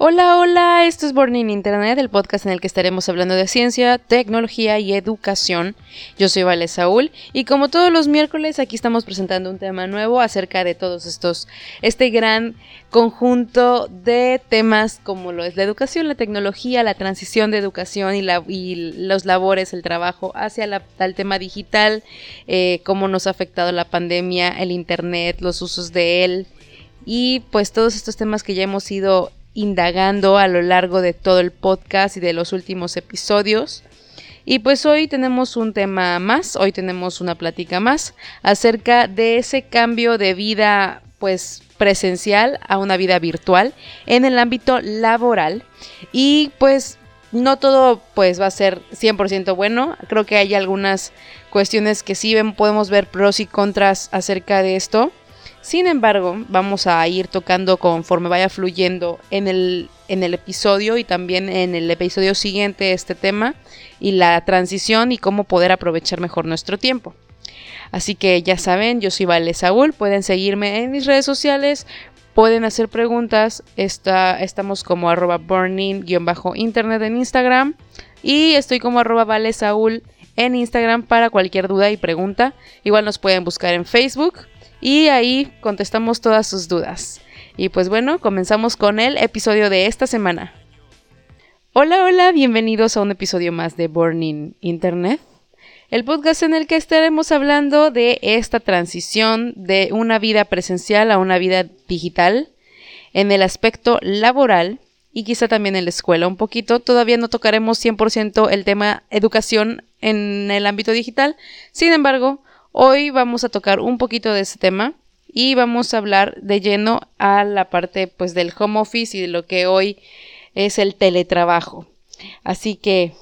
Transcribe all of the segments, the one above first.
Hola, hola, esto es Burning Internet, el podcast en el que estaremos hablando de ciencia, tecnología y educación. Yo soy Vale Saúl y como todos los miércoles aquí estamos presentando un tema nuevo acerca de todos estos, este gran conjunto de temas como lo es la educación, la tecnología, la transición de educación y, la, y los labores, el trabajo hacia el tema digital, eh, cómo nos ha afectado la pandemia, el Internet, los usos de él y pues todos estos temas que ya hemos ido indagando a lo largo de todo el podcast y de los últimos episodios. Y pues hoy tenemos un tema más, hoy tenemos una plática más acerca de ese cambio de vida pues presencial a una vida virtual en el ámbito laboral y pues no todo pues va a ser 100% bueno, creo que hay algunas cuestiones que sí podemos ver pros y contras acerca de esto. Sin embargo, vamos a ir tocando conforme vaya fluyendo en el, en el episodio y también en el episodio siguiente este tema y la transición y cómo poder aprovechar mejor nuestro tiempo. Así que ya saben, yo soy Vale Saúl, pueden seguirme en mis redes sociales, pueden hacer preguntas, Está, estamos como arroba burning-internet en Instagram y estoy como arroba Vale Saúl en Instagram para cualquier duda y pregunta. Igual nos pueden buscar en Facebook y ahí contestamos todas sus dudas. Y pues bueno, comenzamos con el episodio de esta semana. Hola, hola, bienvenidos a un episodio más de Burning Internet, el podcast en el que estaremos hablando de esta transición de una vida presencial a una vida digital en el aspecto laboral y quizá también en la escuela un poquito. Todavía no tocaremos 100% el tema educación en el ámbito digital, sin embargo, Hoy vamos a tocar un poquito de ese tema y vamos a hablar de lleno a la parte pues del home office y de lo que hoy es el teletrabajo. Así que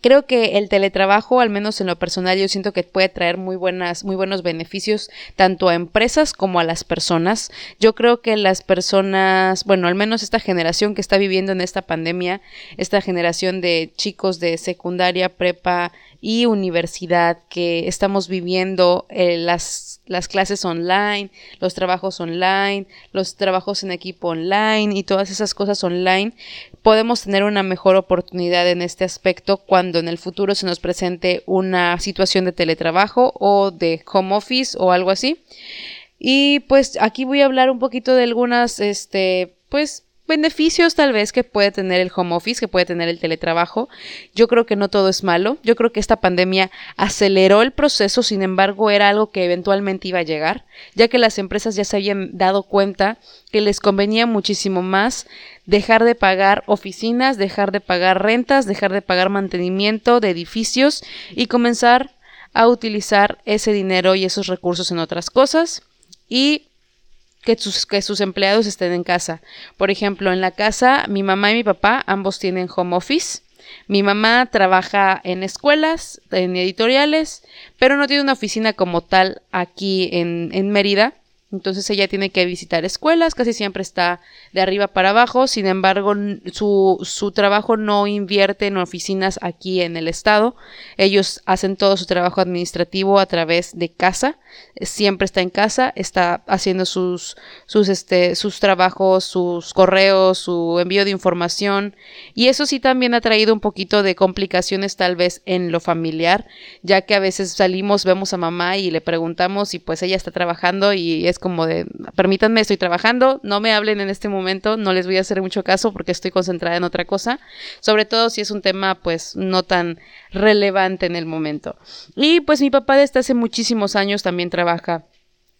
Creo que el teletrabajo, al menos en lo personal, yo siento que puede traer muy buenas, muy buenos beneficios tanto a empresas como a las personas. Yo creo que las personas, bueno, al menos esta generación que está viviendo en esta pandemia, esta generación de chicos de secundaria, prepa y universidad que estamos viviendo eh, las, las clases online, los trabajos online, los trabajos en equipo online y todas esas cosas online, podemos tener una mejor oportunidad en este aspecto cuando en el futuro se nos presente una situación de teletrabajo o de home office o algo así. Y pues aquí voy a hablar un poquito de algunas, este, pues beneficios tal vez que puede tener el home office, que puede tener el teletrabajo. Yo creo que no todo es malo. Yo creo que esta pandemia aceleró el proceso, sin embargo era algo que eventualmente iba a llegar, ya que las empresas ya se habían dado cuenta que les convenía muchísimo más dejar de pagar oficinas, dejar de pagar rentas, dejar de pagar mantenimiento de edificios y comenzar a utilizar ese dinero y esos recursos en otras cosas. Y que sus, que sus empleados estén en casa. Por ejemplo, en la casa, mi mamá y mi papá ambos tienen home office. Mi mamá trabaja en escuelas, en editoriales, pero no tiene una oficina como tal aquí en, en Mérida. Entonces ella tiene que visitar escuelas, casi siempre está de arriba para abajo, sin embargo su, su, trabajo no invierte en oficinas aquí en el estado, ellos hacen todo su trabajo administrativo a través de casa, siempre está en casa, está haciendo sus, sus, este, sus trabajos, sus correos, su envío de información. Y eso sí también ha traído un poquito de complicaciones tal vez en lo familiar, ya que a veces salimos, vemos a mamá y le preguntamos y pues ella está trabajando y es como de, permítanme, estoy trabajando, no me hablen en este momento, no les voy a hacer mucho caso porque estoy concentrada en otra cosa, sobre todo si es un tema pues no tan relevante en el momento. Y pues mi papá desde hace muchísimos años también trabaja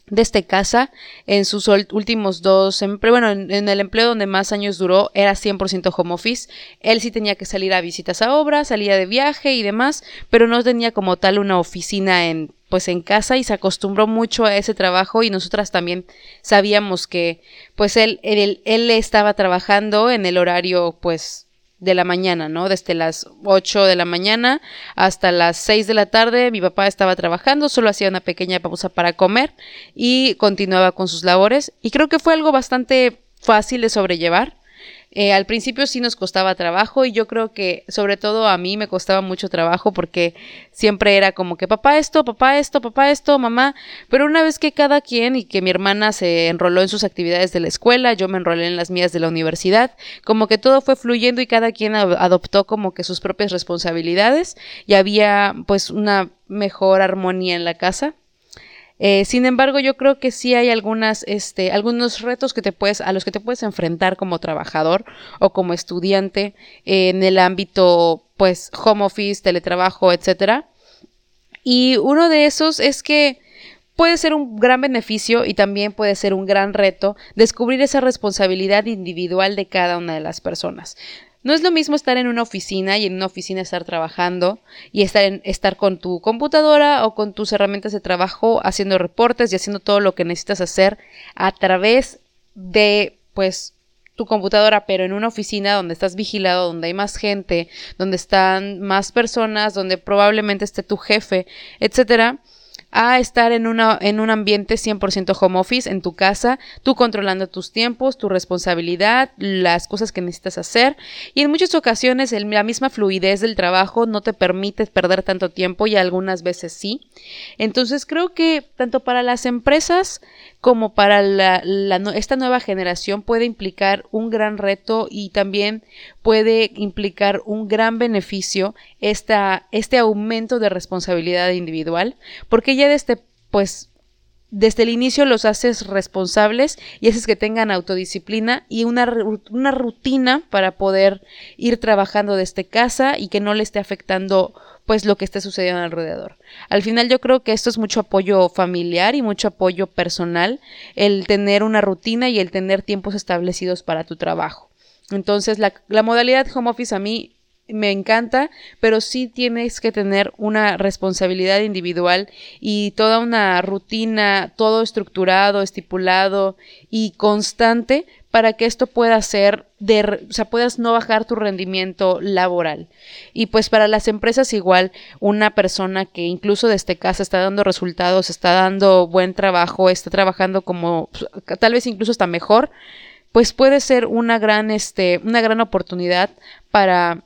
desde casa en sus últimos dos, bueno, en, el empleo donde más años duró era 100% home office. Él sí tenía que salir a visitas a obra, salía de viaje y demás, pero no tenía como tal una oficina en pues en casa y se acostumbró mucho a ese trabajo y nosotras también sabíamos que pues él, él, él estaba trabajando en el horario pues de la mañana, ¿no? Desde las 8 de la mañana hasta las 6 de la tarde mi papá estaba trabajando, solo hacía una pequeña pausa para comer y continuaba con sus labores y creo que fue algo bastante fácil de sobrellevar. Eh, al principio sí nos costaba trabajo y yo creo que sobre todo a mí me costaba mucho trabajo porque siempre era como que papá esto, papá esto, papá esto, mamá, pero una vez que cada quien y que mi hermana se enroló en sus actividades de la escuela, yo me enrolé en las mías de la universidad, como que todo fue fluyendo y cada quien adoptó como que sus propias responsabilidades y había pues una mejor armonía en la casa. Eh, sin embargo, yo creo que sí hay algunas, este, algunos retos que te puedes, a los que te puedes enfrentar como trabajador o como estudiante en el ámbito, pues, home office, teletrabajo, etcétera. Y uno de esos es que puede ser un gran beneficio y también puede ser un gran reto descubrir esa responsabilidad individual de cada una de las personas. No es lo mismo estar en una oficina y en una oficina estar trabajando y estar, en, estar con tu computadora o con tus herramientas de trabajo haciendo reportes y haciendo todo lo que necesitas hacer a través de pues tu computadora, pero en una oficina donde estás vigilado, donde hay más gente, donde están más personas, donde probablemente esté tu jefe, etcétera a estar en, una, en un ambiente 100% home office en tu casa, tú controlando tus tiempos, tu responsabilidad, las cosas que necesitas hacer y en muchas ocasiones la misma fluidez del trabajo no te permite perder tanto tiempo y algunas veces sí. Entonces creo que tanto para las empresas como para la, esta nueva generación puede implicar un gran reto y también puede implicar un gran beneficio esta, este aumento de responsabilidad individual, porque ya desde, pues, desde el inicio los haces responsables y haces que tengan autodisciplina y una, una rutina para poder ir trabajando desde casa y que no le esté afectando pues lo que esté sucediendo alrededor. Al final yo creo que esto es mucho apoyo familiar y mucho apoyo personal, el tener una rutina y el tener tiempos establecidos para tu trabajo. Entonces la, modalidad home office a mí me encanta, pero sí tienes que tener una responsabilidad individual y toda una rutina, todo estructurado, estipulado y constante para que esto pueda ser de, o sea, puedas no bajar tu rendimiento laboral. Y pues para las empresas igual, una persona que incluso desde casa está dando resultados, está dando buen trabajo, está trabajando como tal vez incluso está mejor, pues puede ser una gran este una gran oportunidad para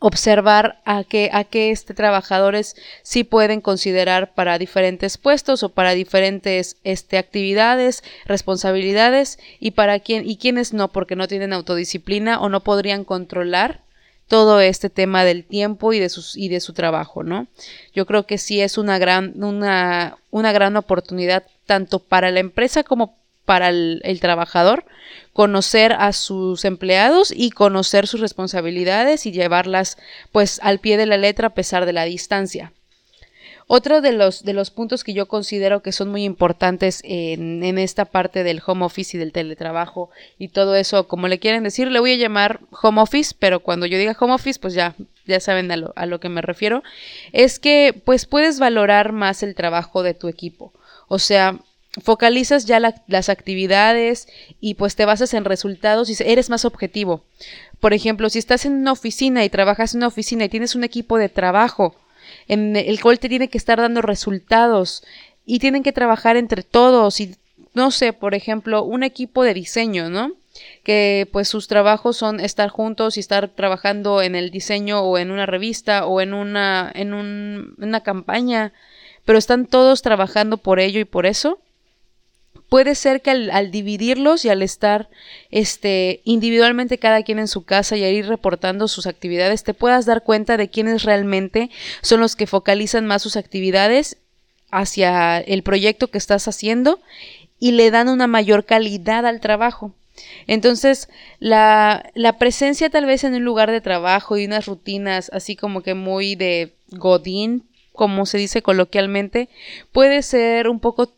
observar a qué, a qué este, trabajadores sí pueden considerar para diferentes puestos o para diferentes este, actividades, responsabilidades y para quién y quiénes no porque no tienen autodisciplina o no podrían controlar todo este tema del tiempo y de sus y de su trabajo, ¿no? Yo creo que sí es una gran una, una gran oportunidad tanto para la empresa como para el, trabajador, conocer a sus empleados y conocer sus responsabilidades y llevarlas pues al pie de la letra a pesar de la distancia. Otro de los, de los puntos que yo considero que son muy importantes en, en, esta parte del home office y del teletrabajo y todo eso, como le quieren decir, le voy a llamar home office, pero cuando yo diga home office, pues ya, ya saben a lo, a lo que me refiero, es que pues puedes valorar más el trabajo de tu equipo. O sea, focalizas ya las actividades y pues te basas en resultados y eres más objetivo. Por ejemplo, si estás en una oficina y trabajas en una oficina y tienes un equipo de trabajo en el cual te tiene que estar dando resultados y tienen que trabajar entre todos y no sé, por ejemplo, un equipo de diseño, ¿no? que pues sus trabajos son estar juntos y estar trabajando en el diseño o en una revista o en una en un, una campaña, pero están todos trabajando por ello y por eso puede ser que al, dividirlos y al estar este, individualmente cada quien en su casa y al ir reportando sus actividades, te puedas dar cuenta de quiénes realmente son los que focalizan más sus actividades hacia el proyecto que estás haciendo y le dan una mayor calidad al trabajo. Entonces, la, la, presencia tal vez en un lugar de trabajo y unas rutinas así como que muy de godín, como se dice coloquialmente, puede ser un poco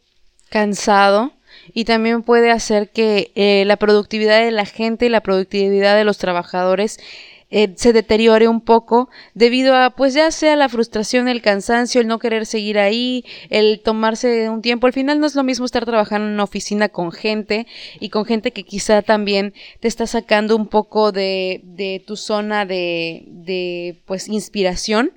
cansado y también puede hacer que eh, la productividad de la gente y la productividad de los trabajadores eh, se deteriore un poco debido a pues ya sea la frustración, el cansancio, el no querer seguir ahí, el tomarse un tiempo. Al final no es lo mismo estar trabajando en una oficina con gente y con gente que quizá también te está sacando un poco de, de tu zona de, de pues inspiración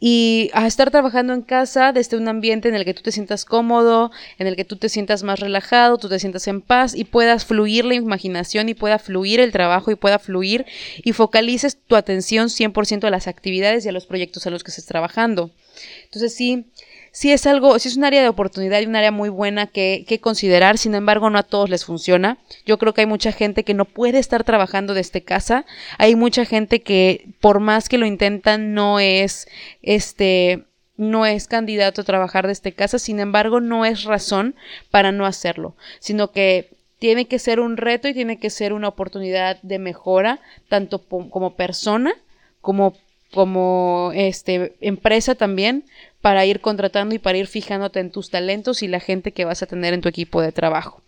y a estar trabajando en casa desde un ambiente en el que tú te sientas cómodo, en el que tú te sientas más relajado, tú te sientas en paz y puedas fluir la imaginación y pueda fluir el trabajo y pueda fluir y focalices tu atención 100% a las actividades y a los proyectos a los que estés trabajando. Entonces sí, sí es algo, sí es un área de oportunidad y un área muy buena que, que, considerar, sin embargo no a todos les funciona. Yo creo que hay mucha gente que no puede estar trabajando desde casa, hay mucha gente que por más que lo intentan no es, este, no es candidato a trabajar desde casa, sin embargo no es razón para no hacerlo, sino que tiene que ser un reto y tiene que ser una oportunidad de mejora, tanto como persona como como este empresa también para ir contratando y para ir fijándote en tus talentos y la gente que vas a tener en tu equipo de trabajo.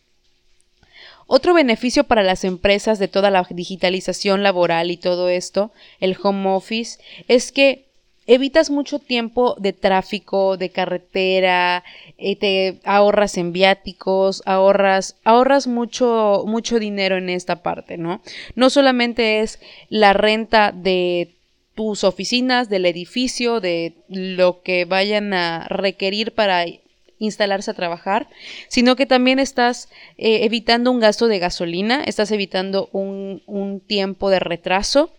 Otro beneficio para las empresas de toda la digitalización laboral y todo esto, el home office, es que evitas mucho tiempo de tráfico, de carretera, eh, te ahorras en viáticos, ahorras, ahorras mucho, mucho dinero en esta parte, ¿no? No solamente es la renta de tus oficinas, del edificio, de lo que vayan a requerir para instalarse a trabajar, sino que también estás eh, evitando un gasto de gasolina, estás evitando un, un tiempo de retraso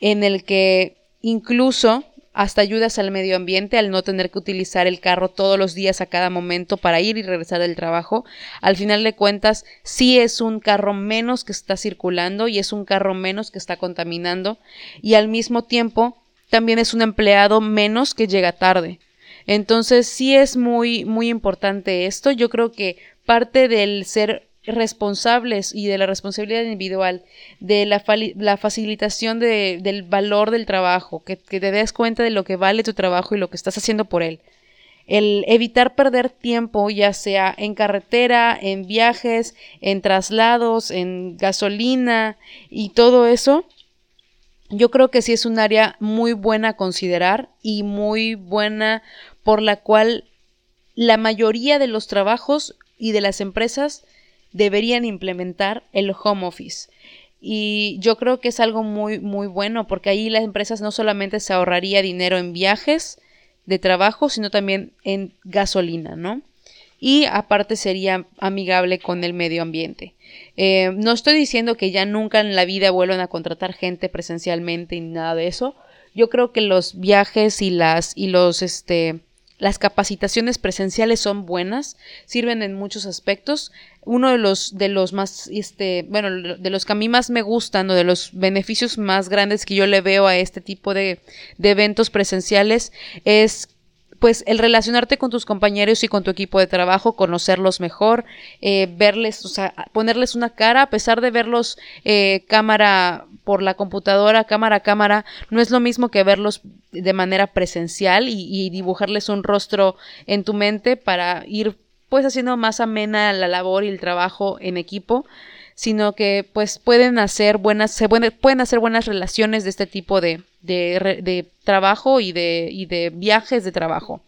en el que incluso hasta ayudas al medio ambiente al no tener que utilizar el carro todos los días a cada momento para ir y regresar del trabajo. Al final de cuentas, sí es un carro menos que está circulando y es un carro menos que está contaminando y al mismo tiempo también es un empleado menos que llega tarde. Entonces sí es muy muy importante esto. Yo creo que parte del ser responsables y de la responsabilidad individual, de la, facilitación de, del valor del trabajo, que, que, te des cuenta de lo que vale tu trabajo y lo que estás haciendo por él. El evitar perder tiempo, ya sea en carretera, en viajes, en traslados, en gasolina y todo eso, yo creo que sí es un área muy buena a considerar y muy buena por la cual la mayoría de los trabajos y de las empresas deberían implementar el home office. Y yo creo que es algo muy, muy bueno porque ahí las empresas no solamente se ahorraría dinero en viajes de trabajo, sino también en gasolina, ¿no? Y aparte sería amigable con el medio ambiente. Eh, no estoy diciendo que ya nunca en la vida vuelvan a contratar gente presencialmente y nada de eso. Yo creo que los viajes y las y los este las capacitaciones presenciales son buenas, sirven en muchos aspectos. Uno de los, de los más, este, bueno, de los que a mí más me gustan o de los beneficios más grandes que yo le veo a este tipo de, de eventos presenciales es pues el relacionarte con tus compañeros y con tu equipo de trabajo, conocerlos mejor, eh, verles, o sea, ponerles una cara, a pesar de verlos eh, cámara por la computadora, cámara a cámara, no es lo mismo que verlos de manera presencial y, y dibujarles un rostro en tu mente para ir pues haciendo más amena la labor y el trabajo en equipo sino que pues pueden hacer buenas, se pueden, hacer buenas relaciones de este tipo de, de, trabajo y de, y de viajes de trabajo.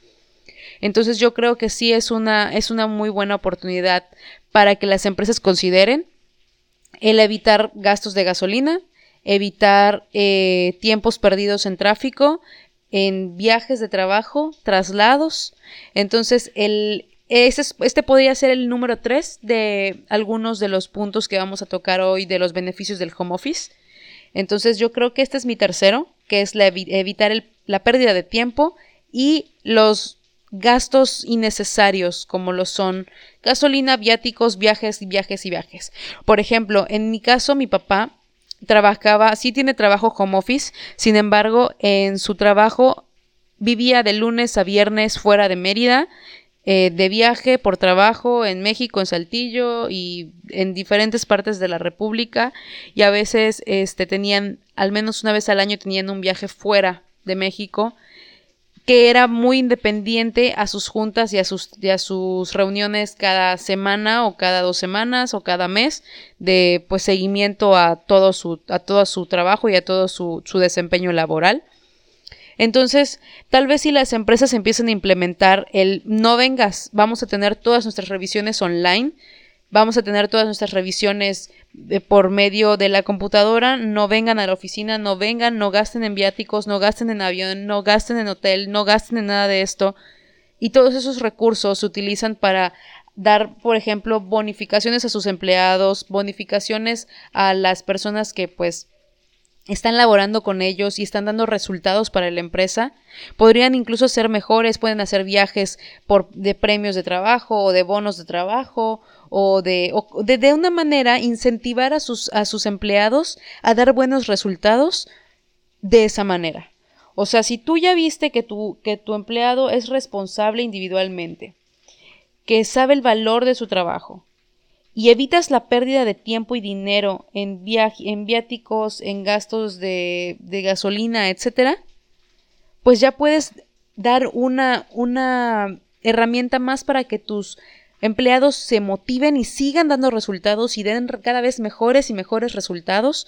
Entonces yo creo que sí es una, es una muy buena oportunidad para que las empresas consideren el evitar gastos de gasolina, evitar eh, tiempos perdidos en tráfico, en viajes de trabajo, traslados. Entonces el, este podría ser el número 3 de algunos de los puntos que vamos a tocar hoy de los beneficios del home office. Entonces yo creo que este es mi tercero, que es evitar la pérdida de tiempo y los gastos innecesarios como lo son gasolina, viáticos, viajes, viajes y viajes. Por ejemplo, en mi caso mi papá trabajaba, sí tiene trabajo home office, sin embargo en su trabajo vivía de lunes a viernes fuera de Mérida eh, de viaje por trabajo en México, en Saltillo y en diferentes partes de la República y a veces este, tenían, al menos una vez al año tenían un viaje fuera de México que era muy independiente a sus juntas y a sus, y a sus reuniones cada semana o cada dos semanas o cada mes de pues seguimiento a todo su, a todo su trabajo y a todo su, su desempeño laboral. Entonces, tal vez si las empresas empiezan a implementar el no vengas, vamos a tener todas nuestras revisiones online, vamos a tener todas nuestras revisiones por medio de la computadora, no vengan a la oficina, no vengan, no gasten en viáticos, no gasten en avión, no gasten en hotel, no gasten en nada de esto. Y todos esos recursos se utilizan para dar, por ejemplo, bonificaciones a sus empleados, bonificaciones a las personas que pues están laborando con ellos y están dando resultados para la empresa. Podrían incluso ser mejores, pueden hacer viajes de premios de trabajo o de bonos de trabajo o de, de, una manera incentivar a sus, a sus empleados a dar buenos resultados de esa manera. O sea, si tú ya viste que tu, que tu empleado es responsable individualmente, que sabe el valor de su trabajo, y evitas la pérdida de tiempo y dinero en, en viáticos, en gastos de, de gasolina, etcétera, pues ya puedes dar una, una herramienta más para que tus empleados se motiven y sigan dando resultados y den cada vez mejores y mejores resultados,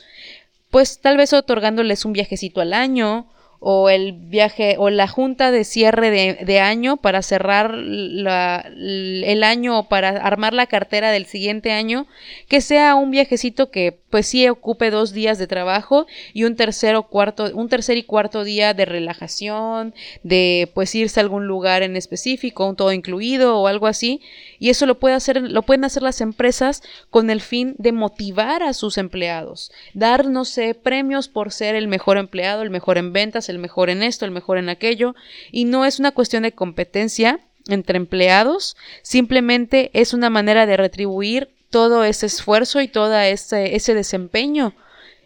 pues tal vez otorgándoles un viajecito al año o el viaje o la junta de cierre de, año para cerrar el año o para armar la cartera del siguiente año, que sea un viajecito que pues sí ocupe dos días de trabajo y un tercero cuarto, un tercer y cuarto día de relajación, de pues irse a algún lugar en específico, un todo incluido o algo así. Y eso lo puede hacer, lo pueden hacer las empresas con el fin de motivar a sus empleados, dar, no sé, premios por ser el mejor empleado, el mejor en ventas, el mejor en esto, el mejor en aquello. Y no es una cuestión de competencia entre empleados, simplemente es una manera de retribuir todo ese esfuerzo y todo ese, ese desempeño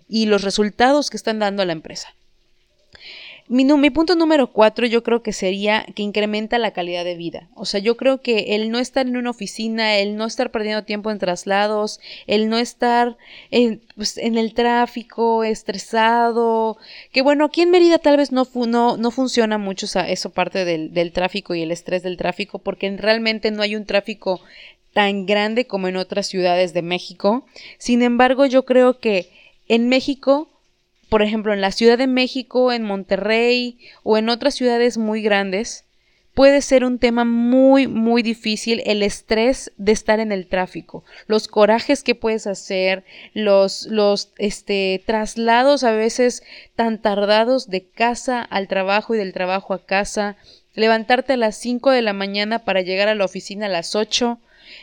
y los resultados que están dando a la empresa. Mi, punto número cuatro yo creo que sería que incrementa la calidad de vida. O sea, yo creo que el no estar en una oficina, el no estar perdiendo tiempo en traslados, el no estar en, pues, el tráfico, estresado, que bueno, aquí en Mérida tal vez no, no, no funciona mucho esa, eso parte del, del tráfico y el estrés del tráfico, porque realmente no hay un tráfico tan grande como en otras ciudades de México. Sin embargo, yo creo que en México, por ejemplo, en la Ciudad de México, en Monterrey o en otras ciudades muy grandes, puede ser un tema muy, muy difícil el estrés de estar en el tráfico, los corajes que puedes hacer, los, los este, traslados a veces tan tardados de casa al trabajo y del trabajo a casa, levantarte a las 5 de la mañana para llegar a la oficina a las 8,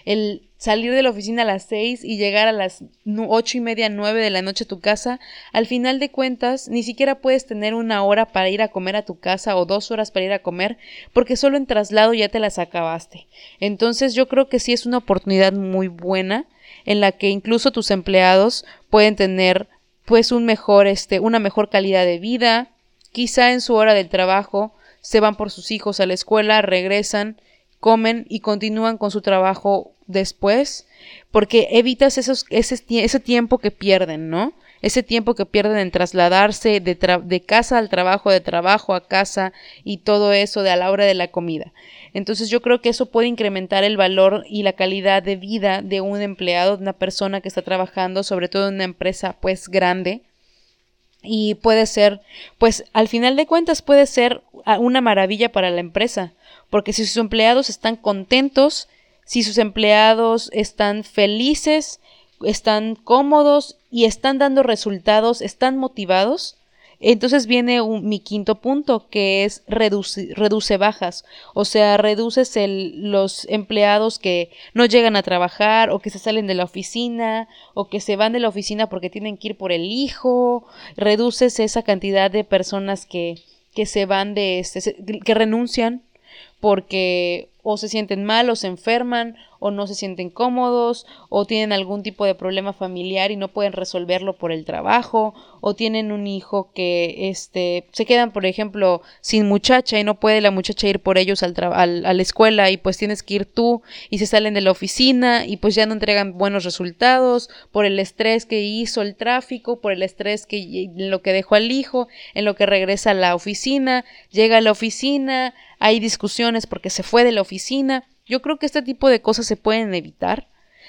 el salir de la oficina a las seis y llegar a las ocho y media, nueve de la noche a tu casa, al final de cuentas ni siquiera puedes tener una hora para ir a comer a tu casa o dos horas para ir a comer, porque solo en traslado ya te las acabaste. Entonces yo creo que sí es una oportunidad muy buena en la que incluso tus empleados pueden tener pues un mejor este una mejor calidad de vida, quizá en su hora del trabajo se van por sus hijos a la escuela, regresan comen y continúan con su trabajo después, porque evitas esos, ese, ese tiempo que pierden, ¿no? Ese tiempo que pierden en trasladarse de, de casa al trabajo, de trabajo a casa y todo eso de a la hora de la comida. Entonces yo creo que eso puede incrementar el valor y la calidad de vida de un empleado, de una persona que está trabajando, sobre todo en una empresa pues grande. Y puede ser, pues al final de cuentas puede ser una maravilla para la empresa, porque si sus empleados están contentos, si sus empleados están felices, están cómodos y están dando resultados, están motivados, entonces viene mi quinto punto, que es reduce, reduce bajas. O sea, reduces el, los empleados que no llegan a trabajar o que se salen de la oficina o que se van de la oficina porque tienen que ir por el hijo. Reduces esa cantidad de personas que, que se van de este, que renuncian porque o se sienten mal o se enferman o no se sienten cómodos o tienen algún tipo de problema familiar y no pueden resolverlo por el trabajo o tienen un hijo que este se quedan por ejemplo sin muchacha y no puede la muchacha ir por ellos al, al a la escuela y pues tienes que ir tú y se salen de la oficina y pues ya no entregan buenos resultados por el estrés que hizo el tráfico por el estrés que en lo que dejó al hijo en lo que regresa a la oficina llega a la oficina hay discusiones porque se fue de la oficina yo creo que este tipo de cosas se pueden evitar.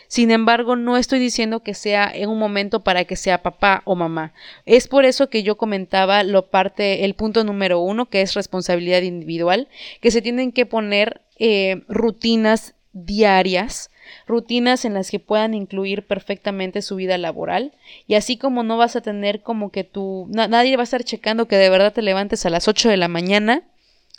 Sin embargo, no estoy diciendo que sea en un momento para que sea papá o mamá. Es por eso que yo comentaba lo parte, el punto número uno, que es responsabilidad individual, que se tienen que poner eh, rutinas diarias, rutinas en las que puedan incluir perfectamente su vida laboral y así como no vas a tener como que tú, nadie va a estar checando que de verdad te levantes a las 8 de la mañana,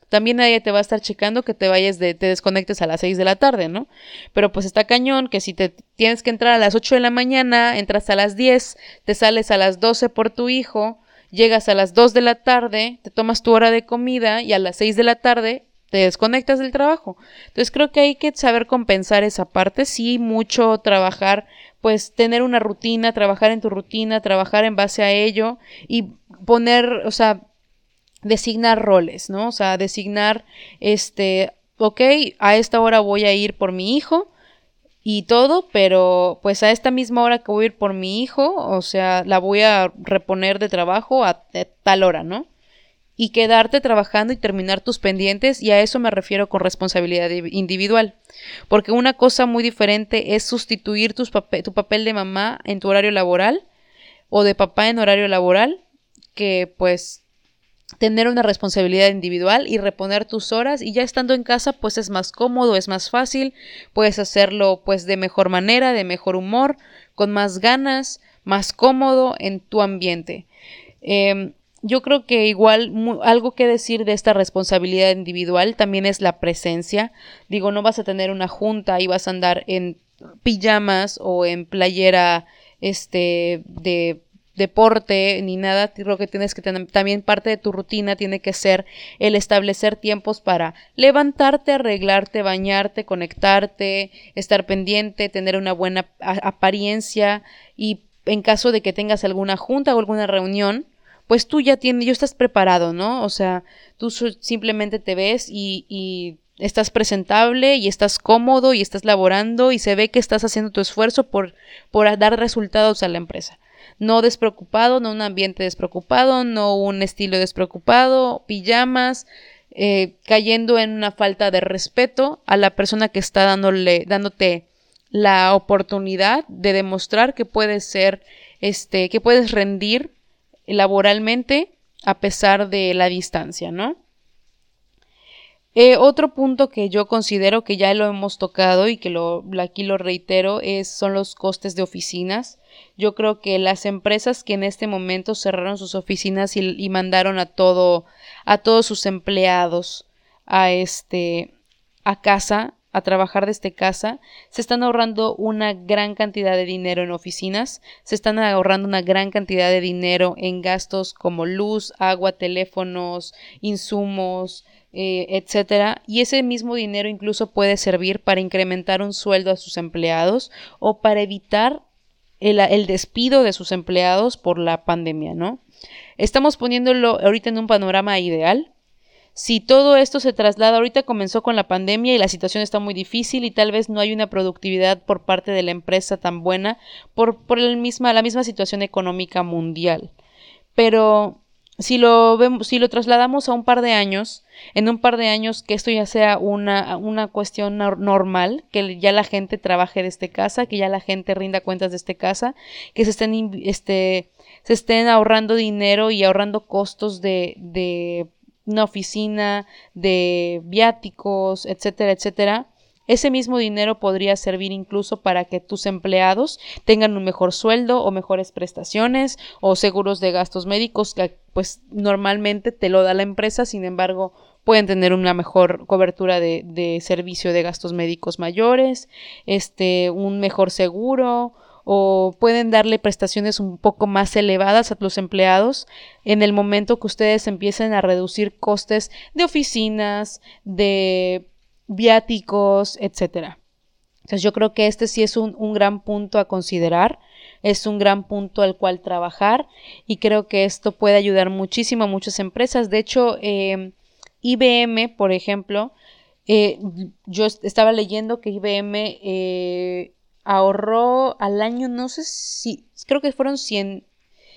también nadie te va a estar checando que te vayas de, te desconectes a las 6 de la tarde, ¿no? Pero pues está cañón que si te tienes que entrar a las 8 de la mañana, entras a las 10, te sales a las 12 por tu hijo, llegas a las 2 de la tarde, te tomas tu hora de comida y a las 6 de la tarde te desconectas del trabajo. Entonces creo que hay que saber compensar esa parte, sí, mucho trabajar, pues tener una rutina, trabajar en tu rutina, trabajar en base a ello y poner, o sea, designar roles, ¿no? O sea, designar, este, ok, a esta hora voy a ir por mi hijo y todo, pero pues a esta misma hora que voy a ir por mi hijo, o sea, la voy a reponer de trabajo a, tal hora, ¿no? Y quedarte trabajando y terminar tus pendientes, y a eso me refiero con responsabilidad individual. Porque una cosa muy diferente es sustituir tu papel de mamá en tu horario laboral o de papá en horario laboral, que pues tener una responsabilidad individual y reponer tus horas y ya estando en casa pues es más cómodo, es más fácil, puedes hacerlo pues de mejor manera, de mejor humor, con más ganas, más cómodo en tu ambiente. Em, yo creo que igual algo que decir de esta responsabilidad individual también es la presencia. Digo, no vas a tener una junta y vas a andar en pijamas o en playera este de deporte ni nada, creo que tienes que tener también parte de tu rutina tiene que ser el establecer tiempos para levantarte, arreglarte, bañarte, conectarte, estar pendiente, tener una buena apariencia y en caso de que tengas alguna junta o alguna reunión, pues tú ya tienes, ya estás preparado, ¿no? O sea, tú simplemente te ves y, y estás presentable y estás cómodo y estás laborando y se ve que estás haciendo tu esfuerzo por, por dar resultados a la empresa no despreocupado, no un ambiente despreocupado, no un estilo despreocupado, pijamas, eh, cayendo en una falta de respeto a la persona que está dándole, dándote la oportunidad de demostrar que puedes ser, este, que puedes rendir laboralmente a pesar de la distancia, ¿no? Eh, otro punto que yo considero que ya lo hemos tocado y que lo, aquí lo reitero es, son los costes de oficinas. Yo creo que las empresas que en este momento cerraron sus oficinas y, mandaron a todo, a todos sus empleados a este, a casa, a trabajar desde casa, se están ahorrando una gran cantidad de dinero en oficinas, se están ahorrando una gran cantidad de dinero en gastos como luz, agua, teléfonos, insumos, eh, etcétera, y ese mismo dinero incluso puede servir para incrementar un sueldo a sus empleados o para evitar el, el despido de sus empleados por la pandemia, ¿no? Estamos poniéndolo ahorita en un panorama ideal, si todo esto se traslada, ahorita comenzó con la pandemia y la situación está muy difícil y tal vez no hay una productividad por parte de la empresa tan buena por, por el misma, la misma situación económica mundial. Pero si lo vemos, si lo trasladamos a un par de años, en un par de años que esto ya sea una, una cuestión normal, que ya la gente trabaje desde casa, que ya la gente rinda cuentas desde casa, que se estén, este, se estén ahorrando dinero y ahorrando costos de, de una oficina, de viáticos, etcétera, etcétera, ese mismo dinero podría servir incluso para que tus empleados tengan un mejor sueldo o mejores prestaciones o seguros de gastos médicos que pues normalmente te lo da la empresa, sin embargo pueden tener una mejor cobertura de, de servicio de gastos médicos mayores, este, un mejor seguro o pueden darle prestaciones un poco más elevadas a los empleados en el momento que ustedes empiecen a reducir costes de oficinas, de viáticos, etcétera. Entonces yo creo que este sí es un, gran punto a considerar, es un gran punto al cual trabajar y creo que esto puede ayudar muchísimo a muchas empresas. De hecho, em, IBM, por ejemplo, eh, yo estaba leyendo que IBM eh, ahorró al año, no sé si, creo que fueron 100,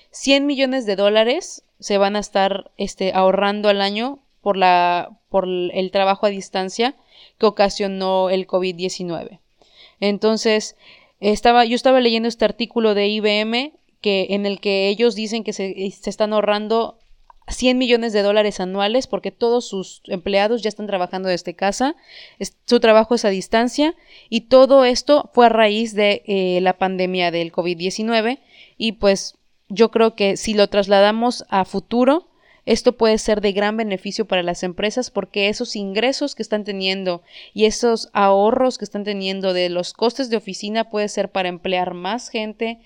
100 millones de dólares se van a estar este, ahorrando al año por, la, por el trabajo a distancia que ocasionó el COVID-19. Entonces, estaba, yo estaba leyendo este artículo de IBM que, en el que ellos dicen que se, se están ahorrando 100 millones de dólares anuales porque todos sus empleados ya están trabajando desde casa, su trabajo es a distancia y todo esto fue a raíz de eh, la pandemia del COVID-19 y pues yo creo que si lo trasladamos a futuro, esto puede ser de gran beneficio para las empresas porque esos ingresos que están teniendo y esos ahorros que están teniendo de los costes de oficina puede ser para emplear más gente,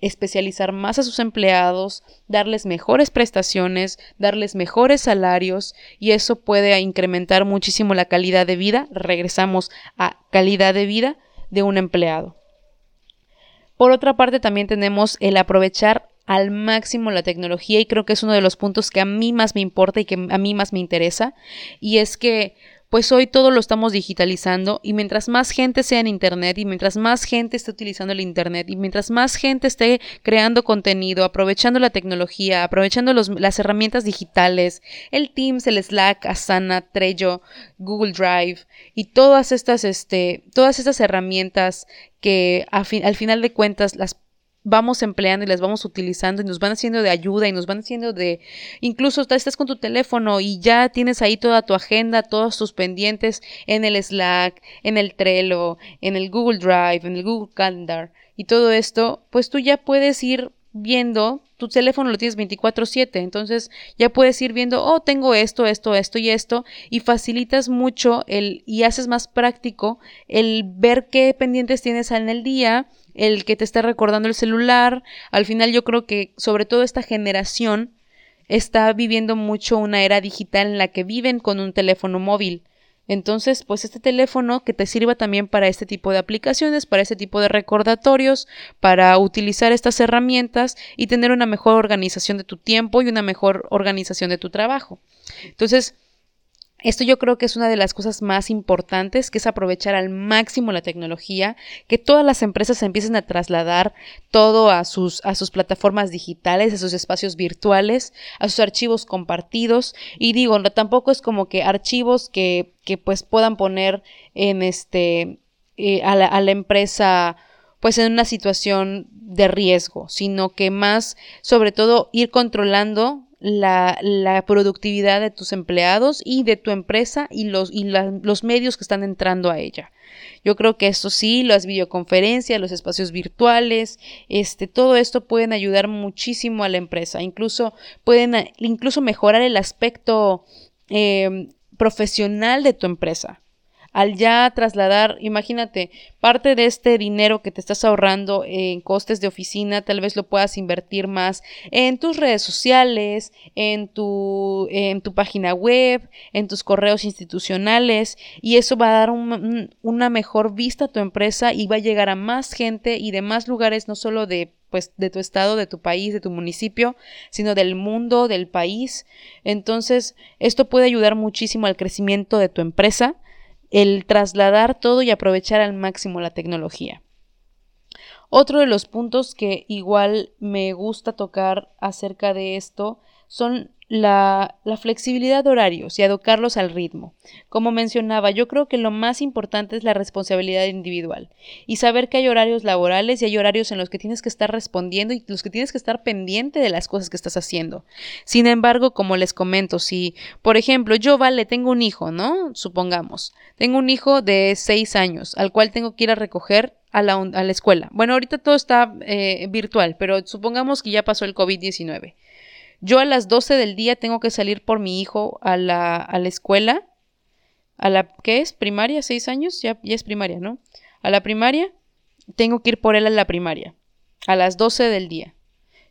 especializar más a sus empleados, darles mejores prestaciones, darles mejores salarios y eso puede incrementar muchísimo la calidad de vida. Regresamos a calidad de vida de un empleado. Por otra parte, también tenemos el aprovechar al máximo la tecnología y creo que es uno de los puntos que a mí más me importa y que a mí más me interesa. Y es que pues hoy todo lo estamos digitalizando y mientras más gente sea en Internet y mientras más gente esté utilizando el Internet y mientras más gente esté creando contenido, aprovechando la tecnología, aprovechando las herramientas digitales, el Teams, el Slack, Asana, Trello, Google Drive y todas estas, este, todas estas herramientas que al final de cuentas las vamos empleando y las vamos utilizando y nos van haciendo de ayuda y nos van haciendo de incluso estás con tu teléfono y ya tienes ahí toda tu agenda, todos tus pendientes en el Slack, en el Trello, en el Google Drive, en el Google Calendar y todo esto, pues tú ya puedes ir viendo, tu teléfono lo tienes 24/7, entonces ya puedes ir viendo, oh, tengo esto, esto, esto y esto, y facilitas mucho el y haces más práctico el ver qué pendientes tienes en el día, el que te está recordando el celular. Al final yo creo que sobre todo esta generación está viviendo mucho una era digital en la que viven con un teléfono móvil. Entonces, pues este teléfono que te sirva también para este tipo de aplicaciones, para este tipo de recordatorios, para utilizar estas herramientas y tener una mejor organización de tu tiempo y una mejor organización de tu trabajo. Entonces, esto yo creo que es una de las cosas más importantes, que es aprovechar al máximo la tecnología, que todas las empresas empiecen a trasladar todo a sus, a sus plataformas digitales, a sus espacios virtuales, a sus archivos compartidos. Y digo, no, tampoco es como que archivos que, que pues puedan poner en este, eh, a, la, a la empresa pues en una situación de riesgo, sino que más sobre todo ir controlando la, la, productividad de tus empleados y de tu empresa y, los, y los medios que están entrando a ella. Yo creo que esto sí, las videoconferencias, los espacios virtuales, este, todo esto pueden ayudar muchísimo a la empresa. Incluso pueden incluso mejorar el aspecto eh, profesional de tu empresa al ya trasladar, imagínate, parte de este dinero que te estás ahorrando en costes de oficina, tal vez lo puedas invertir más en tus redes sociales, en tu, en tu página web, en tus correos institucionales, y eso va a dar una mejor vista a tu empresa y va a llegar a más gente y de más lugares, no solo de pues de tu estado, de tu país, de tu municipio, sino del mundo, del país. Entonces, esto puede ayudar muchísimo al crecimiento de tu empresa el trasladar todo y aprovechar al máximo la tecnología. Otro de los puntos que igual me gusta tocar acerca de esto son la, flexibilidad de horarios y educarlos al ritmo. Como mencionaba, yo creo que lo más importante es la responsabilidad individual y saber que hay horarios laborales y hay horarios en los que tienes que estar respondiendo y los que tienes que estar pendiente de las cosas que estás haciendo. Sin embargo, como les comento, si, por ejemplo, yo, vale, tengo un hijo, ¿no? Supongamos, tengo un hijo de seis años al cual tengo que ir a recoger a la, a la escuela. Bueno, ahorita todo está eh, virtual, pero supongamos que ya pasó el COVID-19. Yo a las 12 del día tengo que salir por mi hijo a la, a la escuela. A la, ¿qué es? ¿Primaria? ¿Seis años? Ya, ya es primaria, ¿no? A la primaria. Tengo que ir por él a la primaria. A las 12 del día.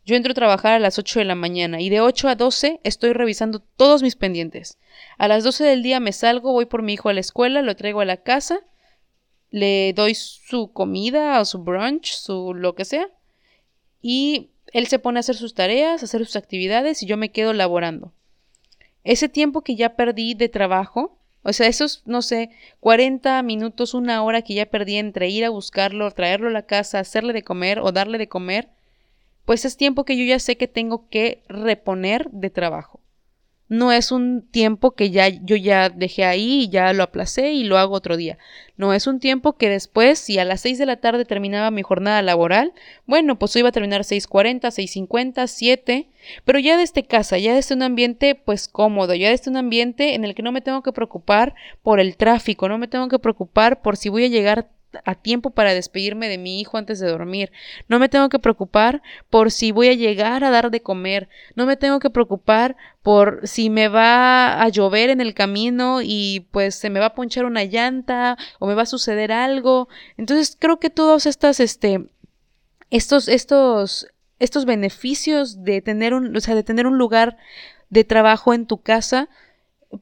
Yo entro a trabajar a las 8 de la mañana y de 8 a 12 estoy revisando todos mis pendientes. A las 12 del día me salgo, voy por mi hijo a la escuela, lo traigo a la casa, le doy su comida o su brunch, su lo que sea, y él se pone a hacer sus tareas, a hacer sus actividades y yo me quedo laborando. Ese tiempo que ya perdí de trabajo, o sea, esos, no sé, 40 minutos, una hora que ya perdí entre ir a buscarlo, traerlo a la casa, hacerle de comer o darle de comer, pues es tiempo que yo ya sé que tengo que reponer de trabajo. No es un tiempo que ya yo ya dejé ahí y ya lo aplacé y lo hago otro día. No, es un tiempo que después, si a las 6 de la tarde terminaba mi jornada laboral, bueno, pues iba a terminar 6.40, 6.50, 7, pero ya desde casa, ya desde un ambiente pues cómodo, ya desde un ambiente en el que no me tengo que preocupar por el tráfico, no me tengo que preocupar por si voy a llegar a tiempo para despedirme de mi hijo antes de dormir. No me tengo que preocupar por si voy a llegar a dar de comer. No me tengo que preocupar por si me va a llover en el camino y pues se me va a ponchar una llanta o me va a suceder algo. Entonces creo que todos estas, este, estos, estos, estos beneficios de tener un, o sea, de tener un lugar de trabajo en tu casa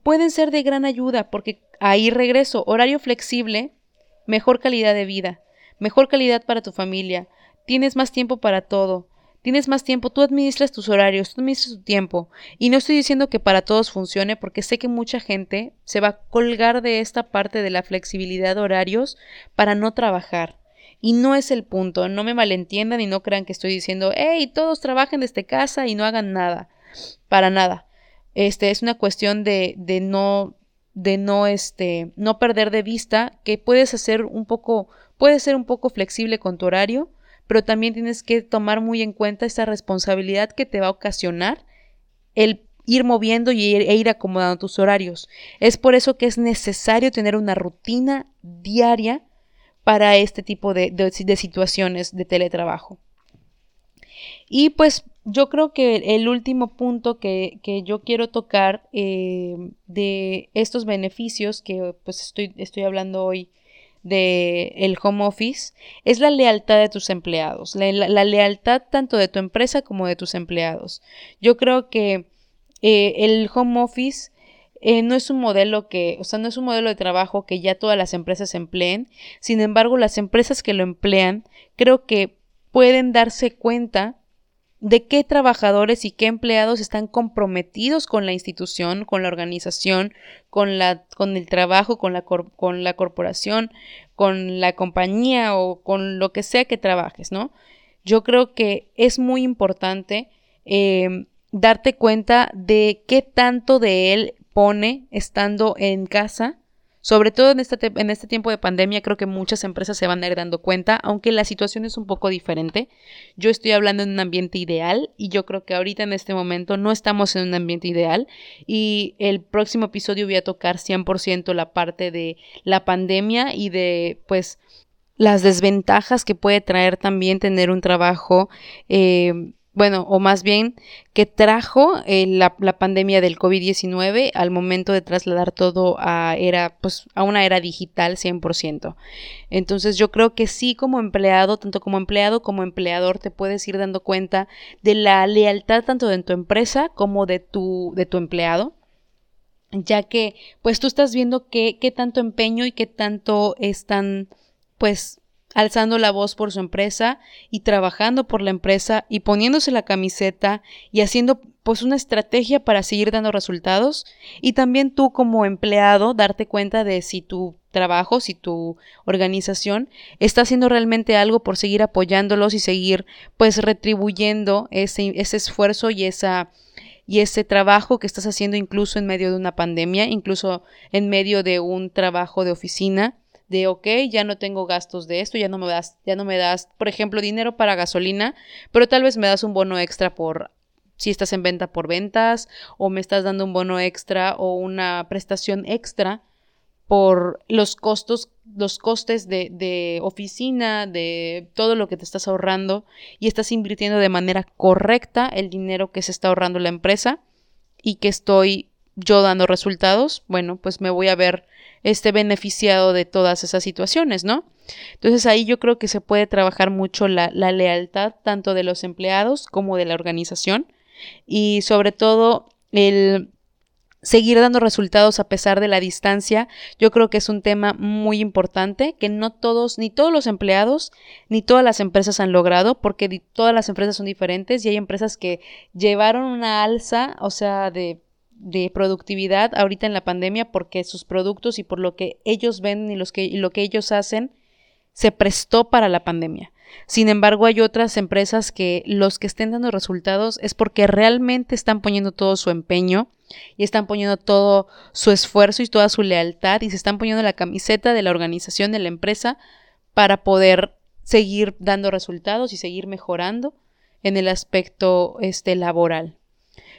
pueden ser de gran ayuda porque ahí regreso, horario flexible, mejor calidad de vida, mejor calidad para tu familia, tienes más tiempo para todo, tienes más tiempo, tú administras tus horarios, tú administras tu tiempo. Y no estoy diciendo que para todos funcione, porque sé que mucha gente se va a colgar de esta parte de la flexibilidad de horarios para no trabajar. Y no es el punto, no me malentiendan y no crean que estoy diciendo, hey, todos trabajen desde casa y no hagan nada. Para nada. Este es una cuestión de, de no de no este no perder de vista que puedes hacer un poco puedes ser un poco flexible con tu horario pero también tienes que tomar muy en cuenta esa responsabilidad que te va a ocasionar el ir moviendo y ir, e ir acomodando tus horarios. Es por eso que es necesario tener una rutina diaria para este tipo de, de situaciones de teletrabajo. Y pues yo creo que el último punto que, yo quiero tocar eh, de estos beneficios que pues estoy, estoy hablando hoy de el home office es la lealtad de tus empleados, la, lealtad tanto de tu empresa como de tus empleados. Yo creo que eh, el home office eh, no es un modelo que, o sea, no es un modelo de trabajo que ya todas las empresas empleen. Sin embargo, las empresas que lo emplean creo que pueden darse cuenta de qué trabajadores y qué empleados están comprometidos con la institución, con la organización, con, la, con el trabajo, con la, con la corporación, con la compañía o con lo que sea que trabajes, ¿no? Yo creo que es muy importante em, darte cuenta de qué tanto de él pone estando en casa sobre todo en este, en este tiempo de pandemia, creo que muchas empresas se van a ir dando cuenta, aunque la situación es un poco diferente. Yo estoy hablando en un ambiente ideal y yo creo que ahorita en este momento no estamos en un ambiente ideal y el próximo episodio voy a tocar 100% la parte de la pandemia y de pues las desventajas que puede traer también tener un trabajo eh, bueno, o más bien que trajo eh, la, pandemia del COVID-19 al momento de trasladar todo a era, pues, a una era digital 100%. Entonces yo creo que sí como empleado, tanto como empleado como empleador, te puedes ir dando cuenta de la lealtad tanto de tu empresa como de tu, de tu empleado ya que pues tú estás viendo qué, qué tanto empeño y qué tanto están pues alzando la voz por su empresa y trabajando por la empresa y poniéndose la camiseta y haciendo pues una estrategia para seguir dando resultados. Y también tú como empleado darte cuenta de si tu trabajo, si tu organización está haciendo realmente algo por seguir apoyándolos y seguir pues retribuyendo ese, ese esfuerzo y esa y ese trabajo que estás haciendo incluso en medio de una pandemia, incluso en medio de un trabajo de oficina de, ok, ya no tengo gastos de esto, ya no me das, ya no me das, por ejemplo, dinero para gasolina, pero tal vez me das un bono extra por si estás en venta por ventas o me estás dando un bono extra o una prestación extra por los costos, los costes de, de, oficina, de todo lo que te estás ahorrando y estás invirtiendo de manera correcta el dinero que se está ahorrando la empresa y que estoy yo dando resultados, bueno, pues me voy a ver esté beneficiado de todas esas situaciones, ¿no? Entonces ahí yo creo que se puede trabajar mucho la, lealtad tanto de los empleados como de la organización y sobre todo el seguir dando resultados a pesar de la distancia, yo creo que es un tema muy importante que no todos, ni todos los empleados, ni todas las empresas han logrado, porque todas las empresas son diferentes y hay empresas que llevaron una alza, o sea, de de productividad ahorita en la pandemia porque sus productos y por lo que ellos venden y, los que, lo que ellos hacen se prestó para la pandemia. Sin embargo, hay otras empresas que los que estén dando resultados es porque realmente están poniendo todo su empeño y están poniendo todo su esfuerzo y toda su lealtad y se están poniendo la camiseta de la organización de la empresa para poder seguir dando resultados y seguir mejorando en el aspecto este laboral.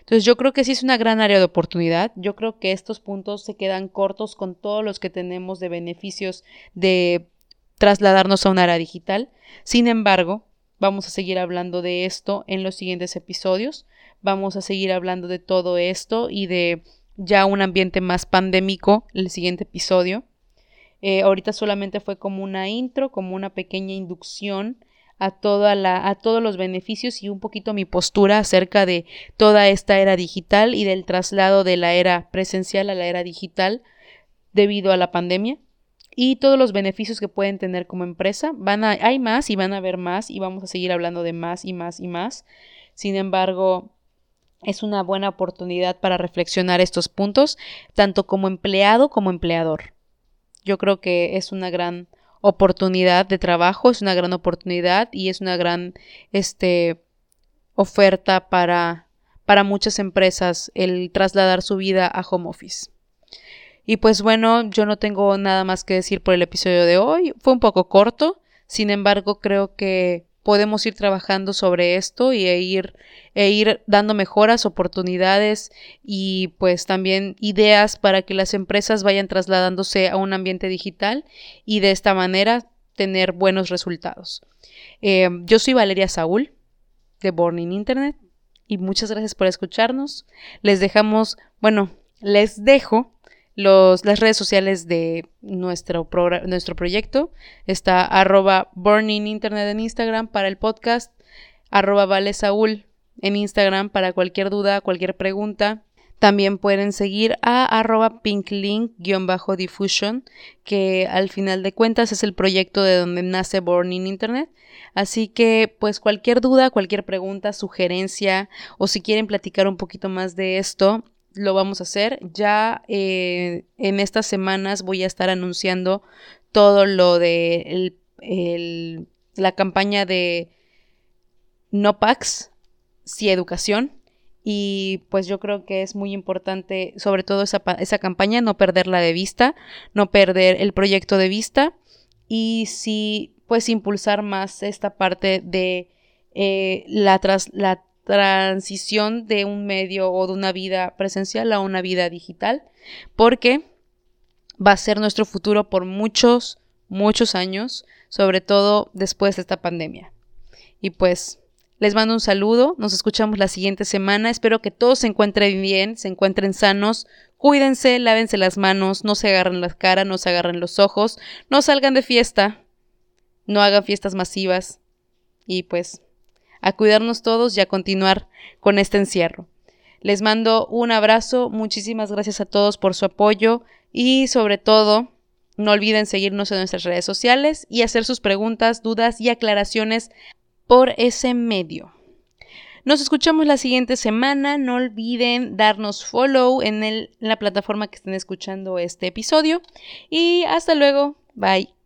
Entonces yo creo que sí es una gran área de oportunidad. Yo creo que estos puntos se quedan cortos con todos los que tenemos de beneficios de trasladarnos a una era digital. Sin embargo, vamos a seguir hablando de esto en los siguientes episodios. Vamos a seguir hablando de todo esto y de ya un ambiente más pandémico el siguiente episodio. Eh, ahorita solamente fue como una intro, como una pequeña inducción a, la, a todos los beneficios y un poquito mi postura acerca de toda esta era digital y del traslado de la era presencial a la era digital debido a la pandemia y todos los beneficios que pueden tener como empresa. Van a, hay más y van a haber más y vamos a seguir hablando de más y más y más. Sin embargo, es una buena oportunidad para reflexionar estos puntos, tanto como empleado como empleador. Yo creo que es una gran oportunidad de trabajo, es una gran oportunidad y es una gran este, oferta para, para muchas empresas el trasladar su vida a home office. Y pues bueno, yo no tengo nada más que decir por el episodio de hoy. Fue un poco corto, sin embargo creo que podemos ir trabajando sobre esto y e ir, e ir dando mejoras, oportunidades y pues también ideas para que las empresas vayan trasladándose a un ambiente digital y de esta manera tener buenos resultados. Eh, yo soy Valeria Saúl de Born in Internet y muchas gracias por escucharnos. Les dejamos, bueno, les dejo las redes sociales de nuestro, nuestro proyecto. Está arroba Burning Internet en Instagram para el podcast, arroba Vale Saúl en Instagram para cualquier duda, cualquier pregunta. También pueden seguir a arroba pinklink-diffusion, que al final de cuentas es el proyecto de donde nace Burning Internet. Así que, pues cualquier duda, cualquier pregunta, sugerencia o si quieren platicar un poquito más de esto, lo vamos a hacer. Ya eh, en estas semanas voy a estar anunciando todo lo de la campaña de No sí educación. Y pues yo creo que es muy importante, sobre todo esa, esa campaña, no perderla de vista, no perder el proyecto de vista y sí, pues impulsar más esta parte de eh, la, tras, la transición de un medio o de una vida presencial a una vida digital, porque va a ser nuestro futuro por muchos, muchos años, sobre todo después de esta pandemia. Y pues les mando un saludo, nos escuchamos la siguiente semana, espero que todos se encuentren bien, se encuentren sanos, cuídense, lávense las manos, no se agarren la cara, no se agarren los ojos, no salgan de fiesta, no hagan fiestas masivas y pues a cuidarnos todos y a continuar con este encierro. Les mando un abrazo, muchísimas gracias a todos por su apoyo y sobre todo no olviden seguirnos en nuestras redes sociales y hacer sus preguntas, dudas y aclaraciones por ese medio. Nos escuchamos la siguiente semana. No olviden darnos follow en, la plataforma que estén escuchando este episodio. Y hasta luego. Bye.